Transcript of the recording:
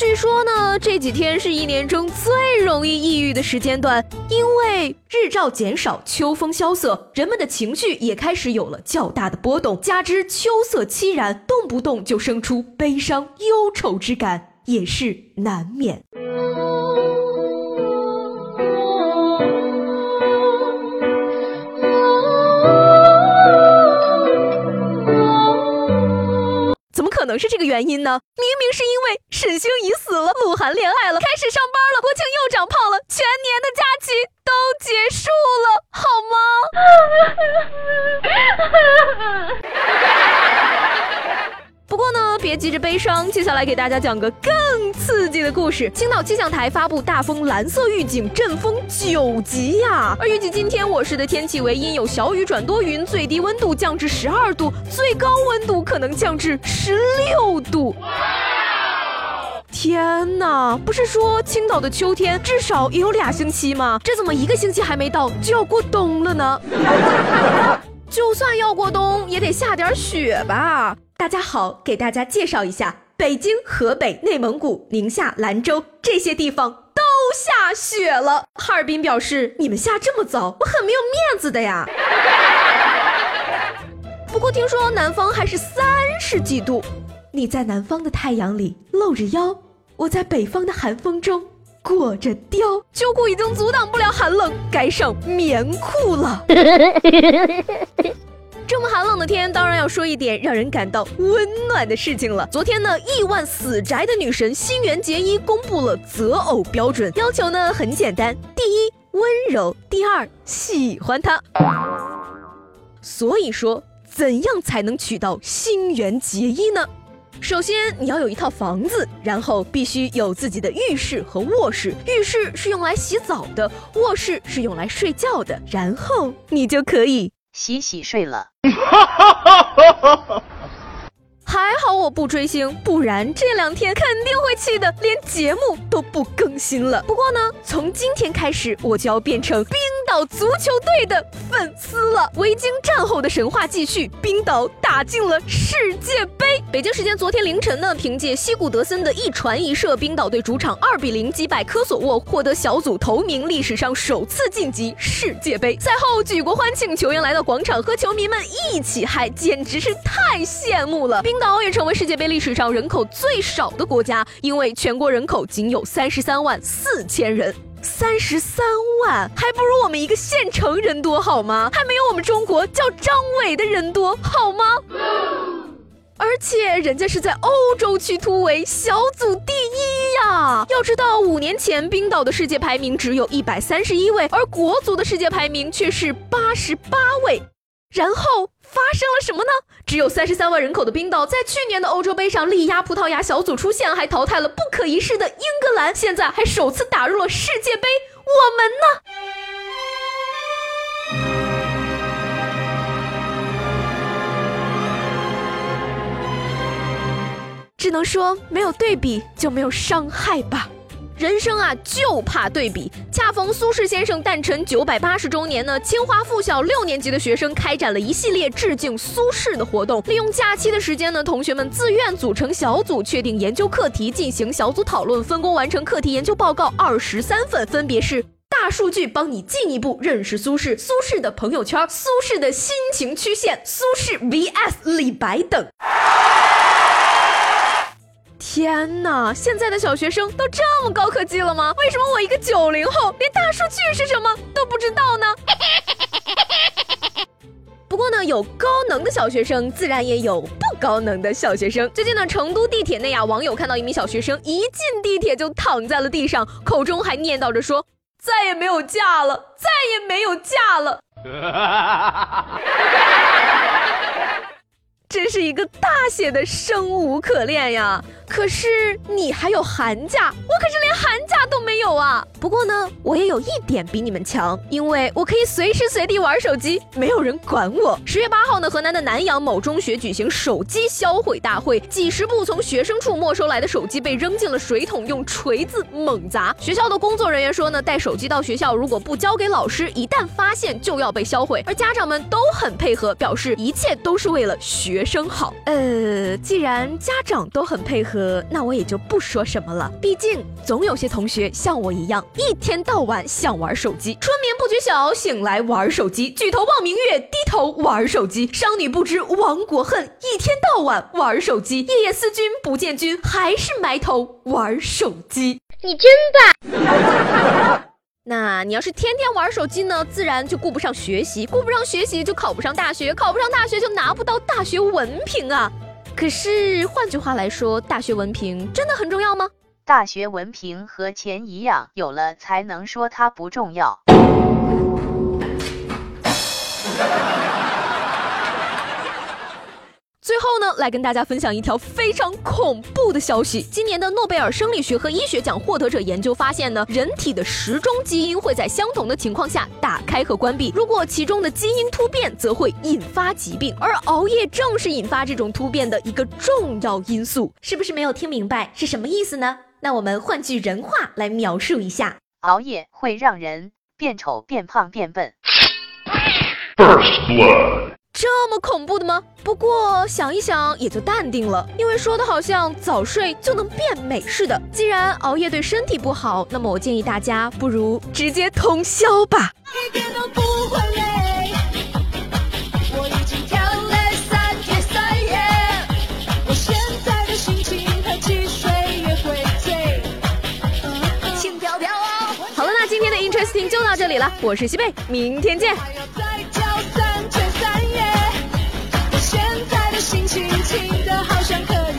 据说呢，这几天是一年中最容易抑郁的时间段，因为日照减少，秋风萧瑟，人们的情绪也开始有了较大的波动，加之秋色凄然，动不动就生出悲伤忧愁之感，也是难免。是这个原因呢？明明是因为沈星移死了，鹿晗恋爱了，开始上班了，国庆又长胖了，全年的假期都结束了，好吗？不过呢，别急着悲伤，接下来给大家讲个更刺激的故事。青岛气象台发布大风蓝色预警，阵风九级呀！而预计今天我市的天气为阴有小雨转多云，最低温度降至十二度，最高温度可能降至十六度。天哪！不是说青岛的秋天至少也有俩星期吗？这怎么一个星期还没到就要过冬了呢？就算要过冬，也得下点雪吧。大家好，给大家介绍一下，北京、河北、内蒙古、宁夏、兰州这些地方都下雪了。哈尔滨表示，你们下这么早，我很没有面子的呀。不过听说南方还是三十几度，你在南方的太阳里露着腰，我在北方的寒风中裹着貂，秋裤已经阻挡不了寒冷，该上棉裤了。这么寒冷的天，当然要说一点让人感到温暖的事情了。昨天呢，亿万死宅的女神新垣结衣公布了择偶标准，要求呢很简单：第一，温柔；第二，喜欢他。所以说，怎样才能娶到新垣结衣呢？首先，你要有一套房子，然后必须有自己的浴室和卧室。浴室是用来洗澡的，卧室是用来睡觉的，然后你就可以。洗洗睡了，还好我不追星，不然这两天肯定会气得连节目都不更新了。不过呢，从今天开始我就要变成冰岛足球队的粉丝了。维京战后的神话继续，冰岛打进了世界杯。北京时间昨天凌晨呢，凭借西古德森的一传一射，冰岛队主场二比零击败科索沃，获得小组头名，历史上首次晋级世界杯。赛后举国欢庆，球员来到广场和球迷们一起嗨，简直是太羡慕了。冰岛也成为世界杯历史上人口最少的国家，因为全国人口仅有三十三万四千人，三十三万还不如我们一个县城人多好吗？还没有我们中国叫张伟的人多好吗？而且人家是在欧洲区突围，小组第一呀！要知道，五年前冰岛的世界排名只有一百三十一位，而国足的世界排名却是八十八位。然后发生了什么呢？只有三十三万人口的冰岛，在去年的欧洲杯上力压葡萄牙小组出线，还淘汰了不可一世的英格兰，现在还首次打入了世界杯。我们呢？只能说没有对比就没有伤害吧。人生啊，就怕对比。恰逢苏轼先生诞辰九百八十周年呢，清华附小六年级的学生开展了一系列致敬苏轼的活动。利用假期的时间呢，同学们自愿组成小组，确定研究课题，进行小组讨论，分工完成课题研究报告二十三份，分别是大数据帮你进一步认识苏轼、苏轼的朋友圈、苏轼的心情曲线、苏轼 vs 李白等。天哪！现在的小学生都这么高科技了吗？为什么我一个九零后连大数据是什么都不知道呢？不过呢，有高能的小学生，自然也有不高能的小学生。最近呢，成都地铁内啊，网友看到一名小学生一进地铁就躺在了地上，口中还念叨着说：“再也没有假了，再也没有假了。” 真是一个大写的生无可恋呀！可是你还有寒假，我可是连寒假都没有啊！不过呢，我也有一点比你们强，因为我可以随时随地玩手机，没有人管我。十月八号呢，河南的南阳某中学举行手机销毁大会，几十部从学生处没收来的手机被扔进了水桶，用锤子猛砸。学校的工作人员说呢，带手机到学校如果不交给老师，一旦发现就要被销毁。而家长们都很配合，表示一切都是为了学生好。呃，既然家长都很配合。呃，那我也就不说什么了。毕竟总有些同学像我一样，一天到晚想玩手机。春眠不觉晓，醒来玩手机；举头望明月，低头玩手机。商女不知亡国恨，一天到晚玩手机。夜夜思君不见君，还是埋头玩手机。你真棒。那你要是天天玩手机呢，自然就顾不上学习，顾不上学习就考不上大学，考不上大学就拿不到大学文凭啊。可是，换句话来说，大学文凭真的很重要吗？大学文凭和钱一样，有了才能说它不重要。最后呢，来跟大家分享一条非常恐怖的消息。今年的诺贝尔生理学和医学奖获得者研究发现呢，人体的时钟基因会在相同的情况下打开和关闭。如果其中的基因突变，则会引发疾病。而熬夜正是引发这种突变的一个重要因素。是不是没有听明白是什么意思呢？那我们换句人话来描述一下：熬夜会让人变丑、变胖、变笨。这么恐怖的吗？不过想一想也就淡定了，因为说的好像早睡就能变美似的。既然熬夜对身体不好，那么我建议大家不如直接通宵吧。好了，那今天的 Interesting 就到这里了，我是西贝，明天见。心轻轻的，好像可以。